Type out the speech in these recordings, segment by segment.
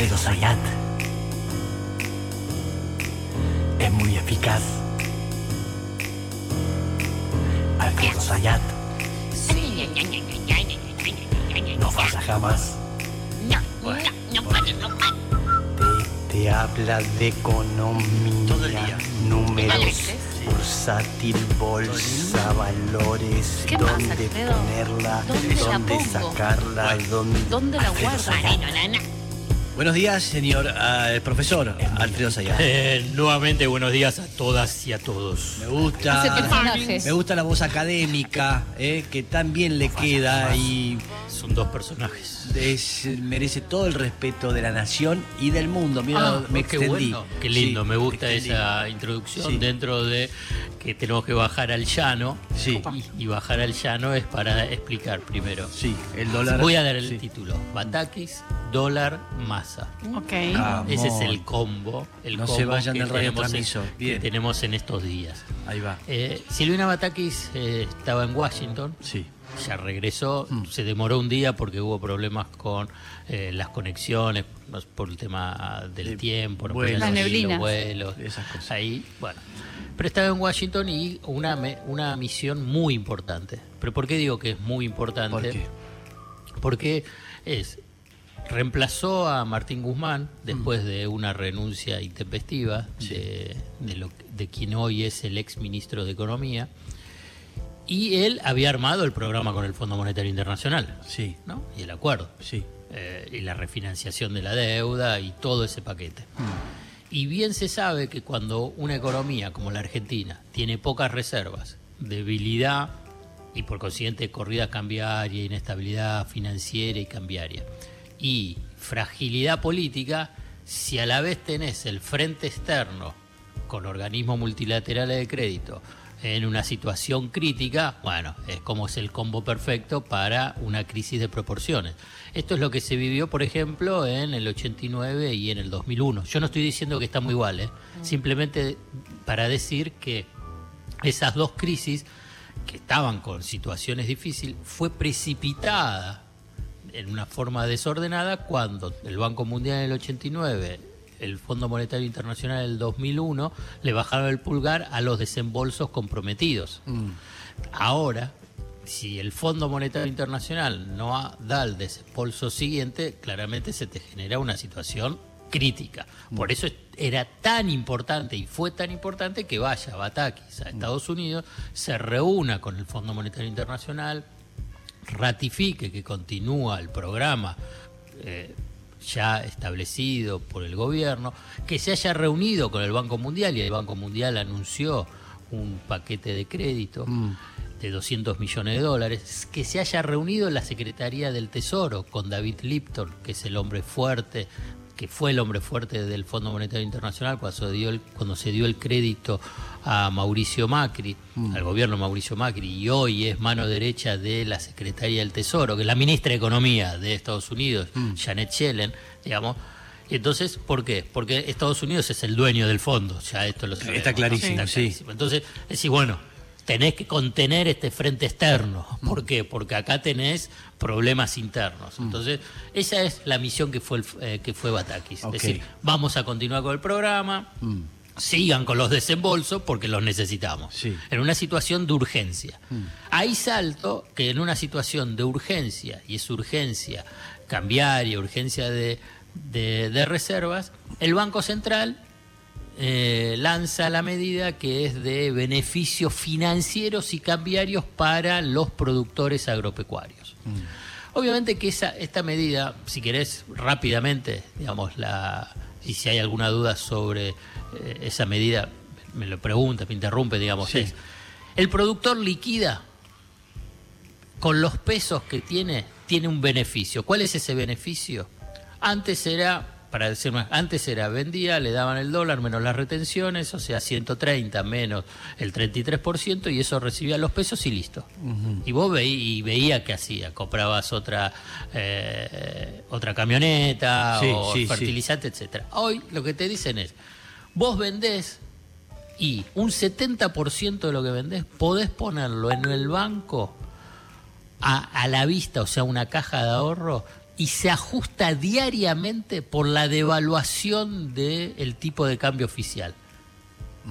Alfredo Zayat. Es muy eficaz. Alfredo Zayat no falla jamás. Te, te habla de economía, números, bursátil, bolsa, valores, ¿Qué más, dónde ponerla, ¿Dónde sacarla, dónde, ¿Dónde la guardo? Buenos días, señor el profesor Alfredo Sayá. Eh, nuevamente buenos días a todas y a todos. Me gusta, me gusta la voz académica, eh, que tan bien le queda y Son dos personajes. Es- merece todo el respeto de la nación y del mundo. Mira, Ah, me qué extendí. bueno, qué lindo, Sí, me gusta me esa introducción Sí. dentro de que tenemos que bajar al llano. Sí. Y, y bajar al llano es para explicar primero. Sí, el dólar. Voy a dar el sí. título. Batakis, dólar, masa. Ok. Vamos. Ese es el combo. El No se combo vayan que del tenemos, en, radiotransmisor. que tenemos en estos días. Ahí va. Eh, Silvina Batakis eh, estaba en Washington. Sí. Ya regresó, Mm. se demoró un día porque hubo problemas con eh, las conexiones, por el tema del De tiempo, no vuelos. podían Las salir los vuelos, Esas cosas. Ahí, bueno. Pero estaba en Washington y una, me- una misión muy importante. ¿Pero por qué digo que es muy importante? ¿Por qué? Porque es reemplazó a Martín Guzmán después de una renuncia intempestiva de, de, lo- de quien hoy es el ex ministro de Economía. Y él había armado el programa con el Fondo Monetario Internacional, Sí, ¿no? Y el acuerdo. sí. eh, y la refinanciación de la deuda y todo ese paquete. Y bien se sabe que cuando una economía como la Argentina tiene pocas reservas, debilidad y por consiguiente corrida cambiaria, inestabilidad financiera y cambiaria, y fragilidad política, si a la vez tenés el frente externo con organismos multilaterales de crédito en una situación crítica, bueno, es como es el combo perfecto para una crisis de proporciones. Esto es lo que se vivió, por ejemplo, en el 89 y en el 2001. Yo no estoy diciendo que estamos iguales, simplemente para decir que esas dos crisis que estaban con situaciones difíciles fue precipitada en una forma desordenada cuando el Banco Mundial en el 89, el Fondo Monetario Internacional en el 2001 le bajaron el pulgar a los desembolsos comprometidos. Ahora, si el Fondo Monetario Internacional no da el desembolso siguiente, claramente se te genera una situación crítica. Por eso es- era tan importante y fue tan importante que vaya Batakis a Estados Unidos, se reúna con el Fondo Monetario Internacional, ratifique que continúa el programa eh, ya establecido por el gobierno, que se haya reunido con el Banco Mundial y el Banco Mundial anunció un paquete de crédito de 200 millones de dólares, que se haya reunido la Secretaría del Tesoro con David Lipton, que es el hombre fuerte que fue el hombre fuerte del Fondo Monetario Internacional cuando se dio el, cuando se dio el crédito a Mauricio Macri, al gobierno Mauricio Macri, y hoy es mano derecha de la Secretaría del Tesoro, que es la ministra de Economía de Estados Unidos, Janet Yellen, digamos. Y Entonces, ¿por qué? Porque Estados Unidos es el dueño del fondo, ya esto lo sabemos. Está clarísimo, sí. clarísimo. Entonces, decís, bueno, tenés que contener este frente externo. ¿Por qué? Porque acá tenés problemas internos. Entonces, esa es la misión que fue, el, eh, que fue Batakis. Es decir, vamos a continuar con el programa, sigan con los desembolsos porque los necesitamos. Sí. En una situación de urgencia. Ahí salto que en una situación de urgencia, y es urgencia cambiaria, urgencia de, de- de reservas, el Banco Central eh, lanza la medida que es de beneficios financieros y cambiarios para los productores agropecuarios. Obviamente que esa, esta medida, si querés rápidamente, digamos, la, y si hay alguna duda sobre eh, esa medida, me lo pregunta, me interrumpe, digamos, Sí. es, el productor liquida con los pesos que tiene, tiene un beneficio. ¿Cuál es ese beneficio? Antes era, para decir más, antes era vendía, le daban el dólar menos las retenciones, o sea, 130 menos el 33%, y eso recibía los pesos y listo. Y vos veí, y veía que hacía, comprabas otra, eh, otra camioneta, Sí, o sí, sí. fertilizante, etcétera. Hoy lo que te dicen es, vos vendés y un 70% de lo que vendés podés ponerlo en el banco a, a la vista, o sea, una caja de ahorro, y se ajusta diariamente por la devaluación del tipo de cambio oficial,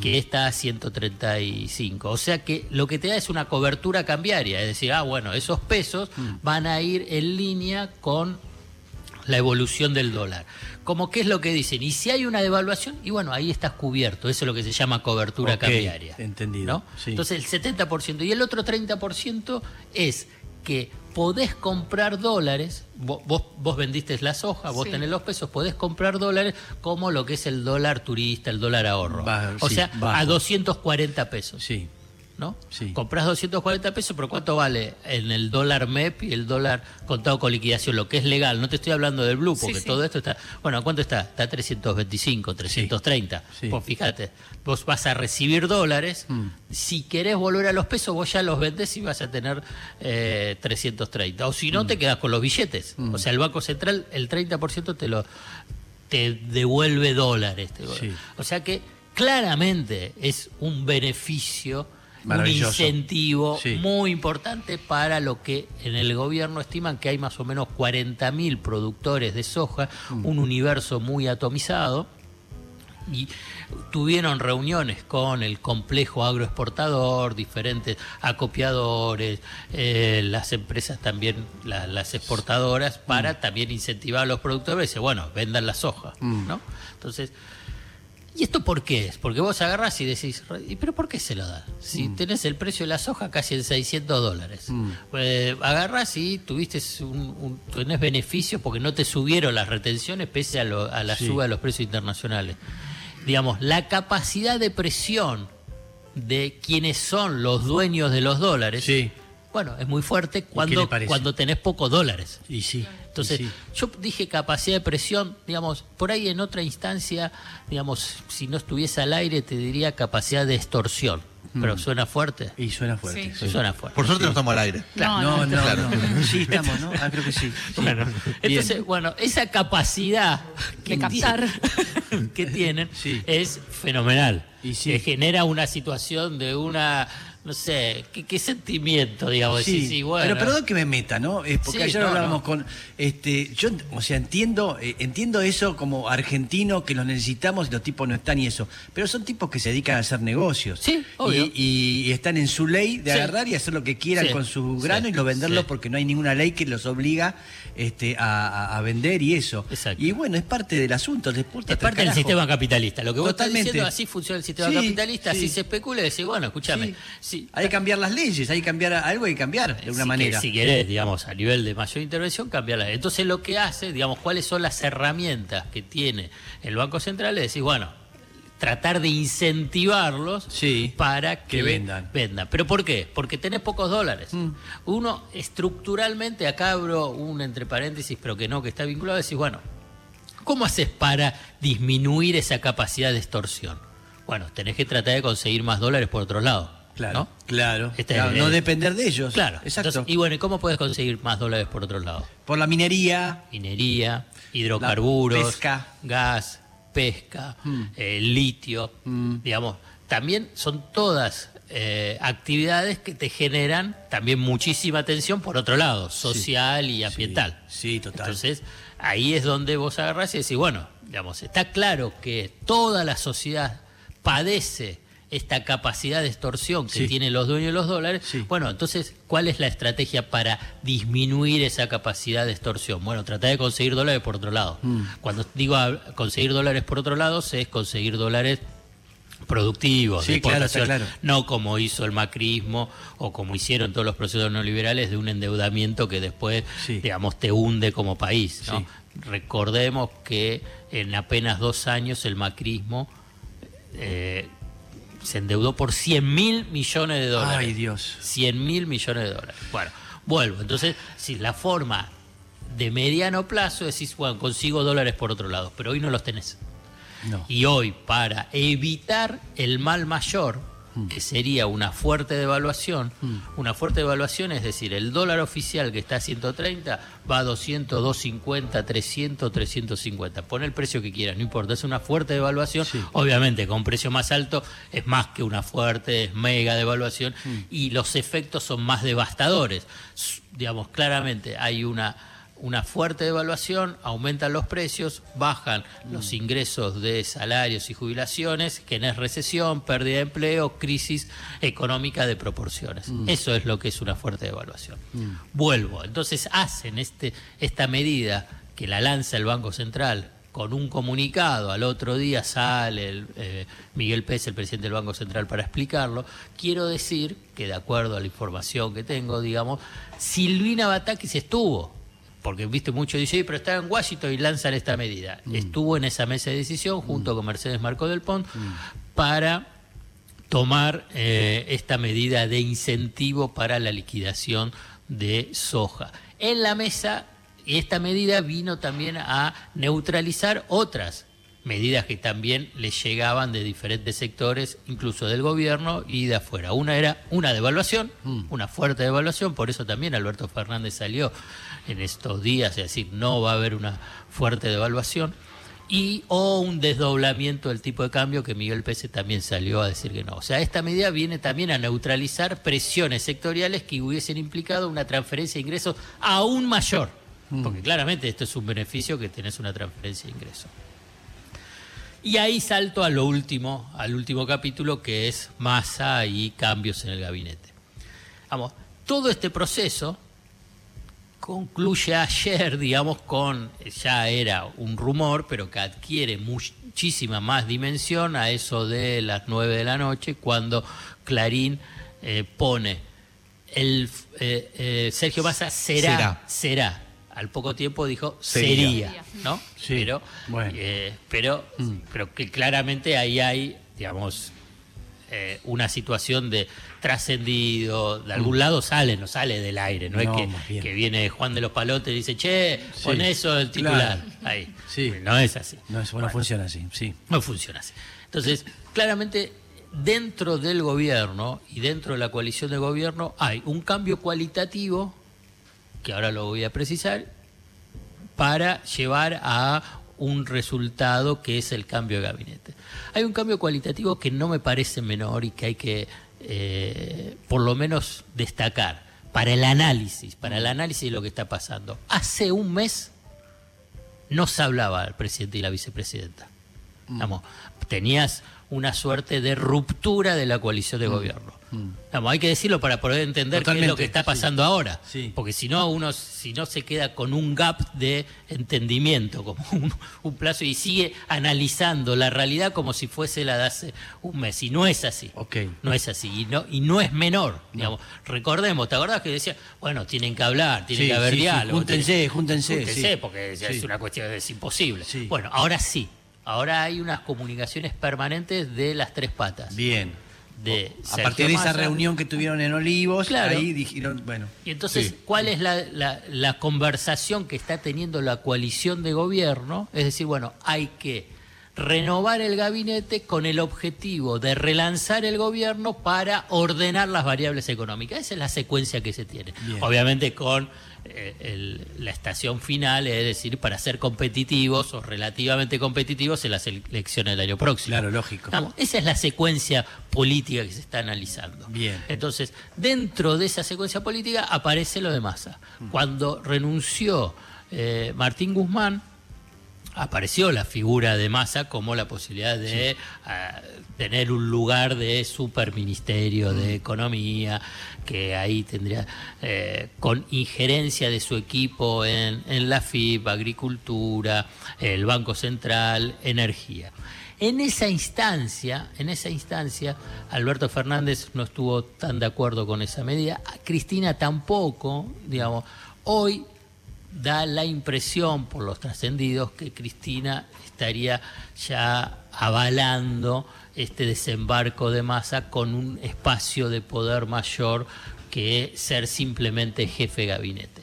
que está a 135. O sea que lo que te da es una cobertura cambiaria, es decir, ah, bueno, esos pesos van a ir en línea con la evolución del dólar. Como qué es lo que dicen, y si hay una devaluación, y bueno, ahí estás cubierto, eso es lo que se llama cobertura cambiaria. entendido, ¿no? sí. Entonces el 70% y el otro 30% es que podés comprar dólares, vos, vos, vendiste la soja, vos Sí. tenés los pesos, podés comprar dólares como lo que es el dólar turista, el dólar ahorro. Bajo, o sí, sea, bajo. a 240 pesos. Sí. ¿No? Sí. Comprás 240 pesos, pero ¿cuánto vale en el dólar MEP y el dólar contado con liquidación? Lo que es legal, no te estoy hablando del blue, porque Sí, sí. todo esto está... Bueno, ¿a cuánto está? Está a 325, 330. Sí. Pues fíjate, vos vas a recibir dólares, Mm. si querés volver a los pesos, vos ya los vendés y vas a tener eh, 330. O si Mm. no, te quedas con los billetes. O sea, el Banco Central, el 30% te lo te devuelve dólares. te-. O sea que claramente es un beneficio, un incentivo Sí. muy importante para lo que en el gobierno estiman que hay más o menos 40.000 productores de soja, Mm. un universo muy atomizado. Y tuvieron reuniones con el complejo agroexportador, diferentes acopiadores, eh, las empresas también, la- las exportadoras, para también incentivar a los productores bueno, vendan la soja, ¿no? Entonces, ¿y esto por qué es? Porque vos agarrás y decís, ¿y pero por qué se lo dan? Si tenés el precio de la soja casi en 600 dólares. Eh, agarrás y tuviste un, un- tenés beneficios porque no te subieron las retenciones pese a, lo- a la Sí. suba de los precios internacionales. Digamos, la capacidad de presión de quienes son los dueños de los dólares, Sí. Bueno, es muy fuerte cuando, cuando tenés pocos dólares. Y sí. Entonces, y sí. yo dije capacidad de presión, digamos, por ahí en otra instancia, digamos, si no estuviese al aire, te diría capacidad de extorsión. Pero suena fuerte. Y suena fuerte. Sí. sí. Suena fuerte. Por suerte no estamos al aire. No, No, no, Claro. no. Sí, estamos, ¿no? Ah, creo que sí. sí. Bueno, Bien. entonces, bueno, esa capacidad que De captar. que tienen Sí. es fenomenal. Y sí. Que genera una situación de una, no sé, ¿qué, qué sentimiento, digamos? Sí, Sí, sí, bueno. pero perdón que me meta, ¿no? Es porque ayer no, hablábamos no. con, este, yo, o sea, entiendo, eh, entiendo eso como argentino que los necesitamos y los tipos no están y eso, pero son tipos que se dedican a hacer negocios. Sí, obvio. Y, y están en su ley de agarrar y hacer lo que quieran con su grano y lo venderlo porque no hay ninguna ley que los obliga, este, a, vender y eso. Exacto. Y bueno, es parte del asunto, Es parte del sistema capitalista. Lo que vos Totalmente. estás diciendo, así funciona el sistema capitalista, sí. así se especula y decís, bueno, escúchame. Sí. Hay que cambiar las leyes, hay que cambiar algo, hay que cambiar de una si manera. que- si querés, digamos, a nivel de mayor intervención, cambiarla. Entonces lo que hace, digamos, cuáles son las herramientas que tiene el Banco Central, es decir, bueno, tratar de incentivarlos Sí, para que, que vendan. vendan. ¿Pero por qué? Porque tenés pocos dólares. Mm. Uno, estructuralmente, acá abro un entre paréntesis, pero que no, que está vinculado, decís, bueno, ¿cómo haces para disminuir esa capacidad de extorsión? Bueno, tenés que tratar de conseguir más dólares por otro lado. Claro, ¿no? claro. Este, Claro, no depender de ellos. Claro. Exacto. Entonces, y bueno, ¿y cómo puedes conseguir más dólares por otro lado? Por la minería, Minería, hidrocarburos, pesca. gas, pesca, Mm. eh, litio, Mm. digamos, también son todas eh, actividades que te generan también muchísima atención por otro lado, social y ambiental. Sí, total. Entonces, ahí es donde vos agarrás y decís, bueno, digamos, está claro que toda la sociedad padece esta capacidad de extorsión que Sí. tienen los dueños de los dólares. Sí. Bueno, entonces, ¿cuál es la estrategia para disminuir esa capacidad de extorsión? Bueno, tratar de conseguir dólares por otro lado. Mm. Cuando digo a- conseguir dólares por otro lado, es conseguir dólares productivos, Sí, de claro, exportación, claro. no como hizo el macrismo o como hicieron todos los procesos neoliberales de un endeudamiento que después, Sí. digamos, te hunde como país. ¿no? Sí. Recordemos que en apenas dos años el macrismo eh, se endeudó por 100 mil millones de dólares. Ay, Dios. 100 mil millones de dólares. Bueno, vuelvo. Entonces, si la forma de mediano plazo decís, bueno, consigo dólares por otro lado, pero hoy no los tenés. No. Y hoy, para evitar el mal mayor, sería una fuerte devaluación, una fuerte devaluación, es decir, el dólar oficial que está a 130 va a 200, 250, 300, 350. Pon el precio que quieras, no importa, es una fuerte devaluación. Sí. Obviamente, con un precio más alto es más que una fuerte, es mega devaluación Mm. y los efectos son más devastadores. Digamos, claramente hay una una fuerte devaluación, aumentan los precios, bajan los ingresos de salarios y jubilaciones, genera recesión, pérdida de empleo, crisis económica de proporciones. Eso es lo que es una fuerte devaluación. Vuelvo, entonces hacen este, esta medida que la lanza el Banco Central con un comunicado, al otro día sale el, eh, Miguel Pérez, el presidente del Banco Central, para explicarlo, quiero decir que de acuerdo a la información que tengo, digamos, Silvina Batakis estuvo, porque viste mucho dice, pero está en Washington y lanzan esta medida. Estuvo en esa mesa de decisión junto con Mercedes Marco del Pont para tomar eh, esta medida de incentivo para la liquidación de soja. En la mesa esta medida vino también a neutralizar otras medidas que también le llegaban de diferentes sectores, incluso del gobierno y de afuera. Una era una devaluación, Mm. una fuerte devaluación, por eso también Alberto Fernández salió en estos días, es decir, no va a haber una fuerte devaluación, y o un desdoblamiento del tipo de cambio que Miguel Pérez también salió a decir que no. O sea, esta medida viene también a neutralizar presiones sectoriales que hubiesen implicado una transferencia de ingresos aún mayor. Porque claramente esto es un beneficio que tenés una transferencia de ingresos. Y ahí salto a lo último, al último capítulo, que es masa y cambios en el gabinete. Vamos, todo este proceso concluye ayer, digamos, con, ya era un rumor, pero que adquiere muchísima más dimensión a eso de las 9 de la noche, cuando Clarín eh, pone, el eh, eh, Sergio Massa será, Será. será. Al poco tiempo dijo Sería. sería, ¿no? Sí, Pero, bueno. eh, pero, pero que claramente ahí hay, digamos, eh, una situación de trascendido, de algún lado sale, no sale del aire, no, Mm. No, es que, que viene Juan de los Palotes y dice, che, Sí, pon eso el titular. claro. Ahí. Sí. No es así. No, eso no funciona así, sí. No funciona así. Entonces, claramente, dentro del gobierno y dentro de la coalición de gobierno hay un cambio cualitativo, que ahora lo voy a precisar, para llevar a un resultado que es el cambio de gabinete. Hay un cambio cualitativo que no me parece menor y que hay que, eh, por lo menos, destacar para el análisis, para el análisis de lo que está pasando. Hace un mes no se hablaba el presidente y la vicepresidenta. Vamos, tenías una suerte de ruptura de la coalición de gobierno. Vamos, hay que decirlo para poder entender qué es lo que está sí. pasando ahora. Sí. Porque si no, uno si no se queda con un gap de entendimiento, como un, un plazo, y sigue analizando la realidad como si fuese la de hace un mes. Y no es así. No es así. Y no, y no es menor. Digamos. Recordemos, ¿te acordás que decía, bueno, tienen que hablar, tiene Sí, que haber diálogo? júntense, júntense, Júntense, porque es una cuestión, es imposible. Bueno, ahora sí. Ahora hay unas comunicaciones permanentes de las tres patas. Bien. De A Sergio partir de esa Massa. reunión que tuvieron en Olivos, Claro. ahí dijeron, bueno. Y entonces, Sí. ¿cuál es la, la- la conversación que está teniendo la coalición de gobierno? Es decir, bueno, hay que renovar el gabinete con el objetivo de relanzar el gobierno para ordenar las variables económicas. Esa es la secuencia que se tiene. Bien. Obviamente con el- la estación final, es decir, para ser competitivos o relativamente competitivos en las elecciones del año próximo. Claro, lógico. Vamos, esa es la secuencia política que se está analizando. Bien. Entonces, dentro de esa secuencia política aparece lo de Massa. Cuando renunció eh, Martín Guzmán, apareció la figura de Massa como la posibilidad de ah, tener un lugar de superministerio de economía, que ahí tendría eh, con injerencia de su equipo en, en la FIP, agricultura, el Banco Central, energía. En esa instancia, en esa instancia, Alberto Fernández no estuvo tan de acuerdo con esa medida, Cristina tampoco, digamos, hoy da la impresión por los trascendidos que Cristina estaría ya avalando este desembarco de masa con un espacio de poder mayor que ser simplemente jefe de gabinete.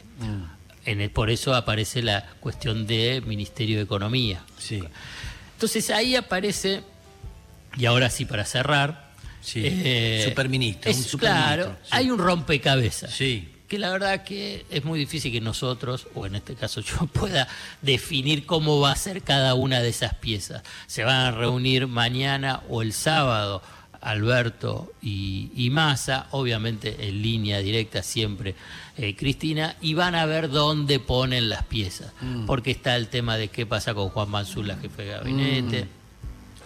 En el- por eso aparece la cuestión de Ministerio de Economía. Sí. Entonces ahí aparece, y ahora sí para cerrar, eh, Sí, superministro, es- un superministro, Claro, sí. hay un rompecabezas. Sí. Que la verdad que es muy difícil que nosotros, o en este caso yo, pueda definir cómo va a ser cada una de esas piezas. Se van a reunir mañana o el sábado Alberto y, y Massa, obviamente en línea directa siempre eh, Cristina, y van a ver dónde ponen las piezas, Mm. porque está el tema de qué pasa con Juan Mansur, jefe de gabinete. Mm.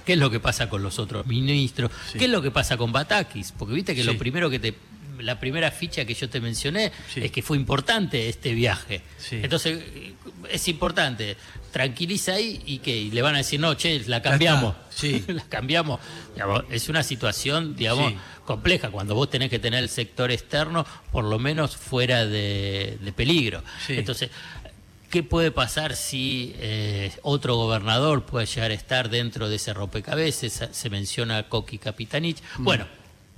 ¿Qué es lo que pasa con los otros ministros? Sí. ¿Qué es lo que pasa con Batakis? Porque viste que Sí. lo primero que te. La primera ficha que yo te mencioné Sí. es que fue importante este viaje. Sí. Entonces, eh, es importante. Tranquiliza ahí y que y le van a decir, no, che, la cambiamos. Sí. la cambiamos. Digamos, es una situación, digamos, compleja. Cuando vos tenés que tener el sector externo, por lo menos fuera de, de peligro. Entonces, ¿Qué puede pasar si eh, otro gobernador puede llegar a estar dentro de ese rompecabezas? Se- Se menciona a Coqui Capitanich. Bueno,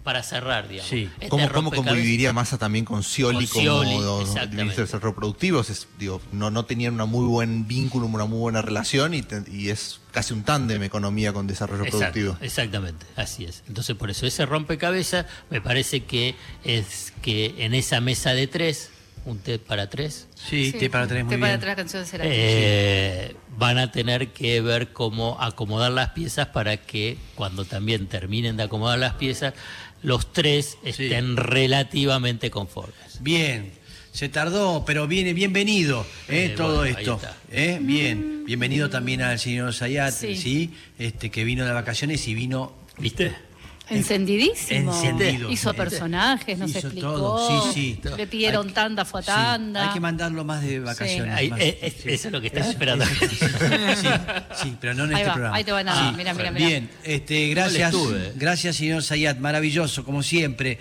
para cerrar, digamos. Sí. este ¿Cómo, cómo conviviría Massa también con Scioli Con Scioli, como do- exactamente. ministro de Desarrollo Productivo? Es- digo, no, no tenían un muy buen vínculo, una muy buena relación y, te- y es casi un tándem economía con desarrollo Exacto, productivo. exactamente, así es. Entonces, por eso ese rompecabezas me parece que es que en esa mesa de tres, un té para tres, Sí, te para atrás muy Te para atrás canción de Cerati. eh, van a tener que ver cómo acomodar las piezas para que cuando también terminen de acomodar las piezas, los tres estén relativamente conformes. Bien, se tardó, pero viene bienvenido eh, Eh, todo bueno, esto. eh, bien, bienvenido también al señor Sayat, sí. Sí. este que vino de vacaciones y vino ¿Viste? Encendidísimo. Encendido. Hizo personajes, nos Hizo explicó. todo, sí, sí. Le pidieron Hay- tanda, fue a Sí, tanda. hay que mandarlo más de vacaciones. Ahí, más. eh, es- Sí. Eso es lo que estás esperando. Sí, sí, pero no en Ahí este va, programa. ahí te van a- Sí. mira, mira, mira. Bien, este, gracias, gracias señor Sayat, maravilloso como siempre.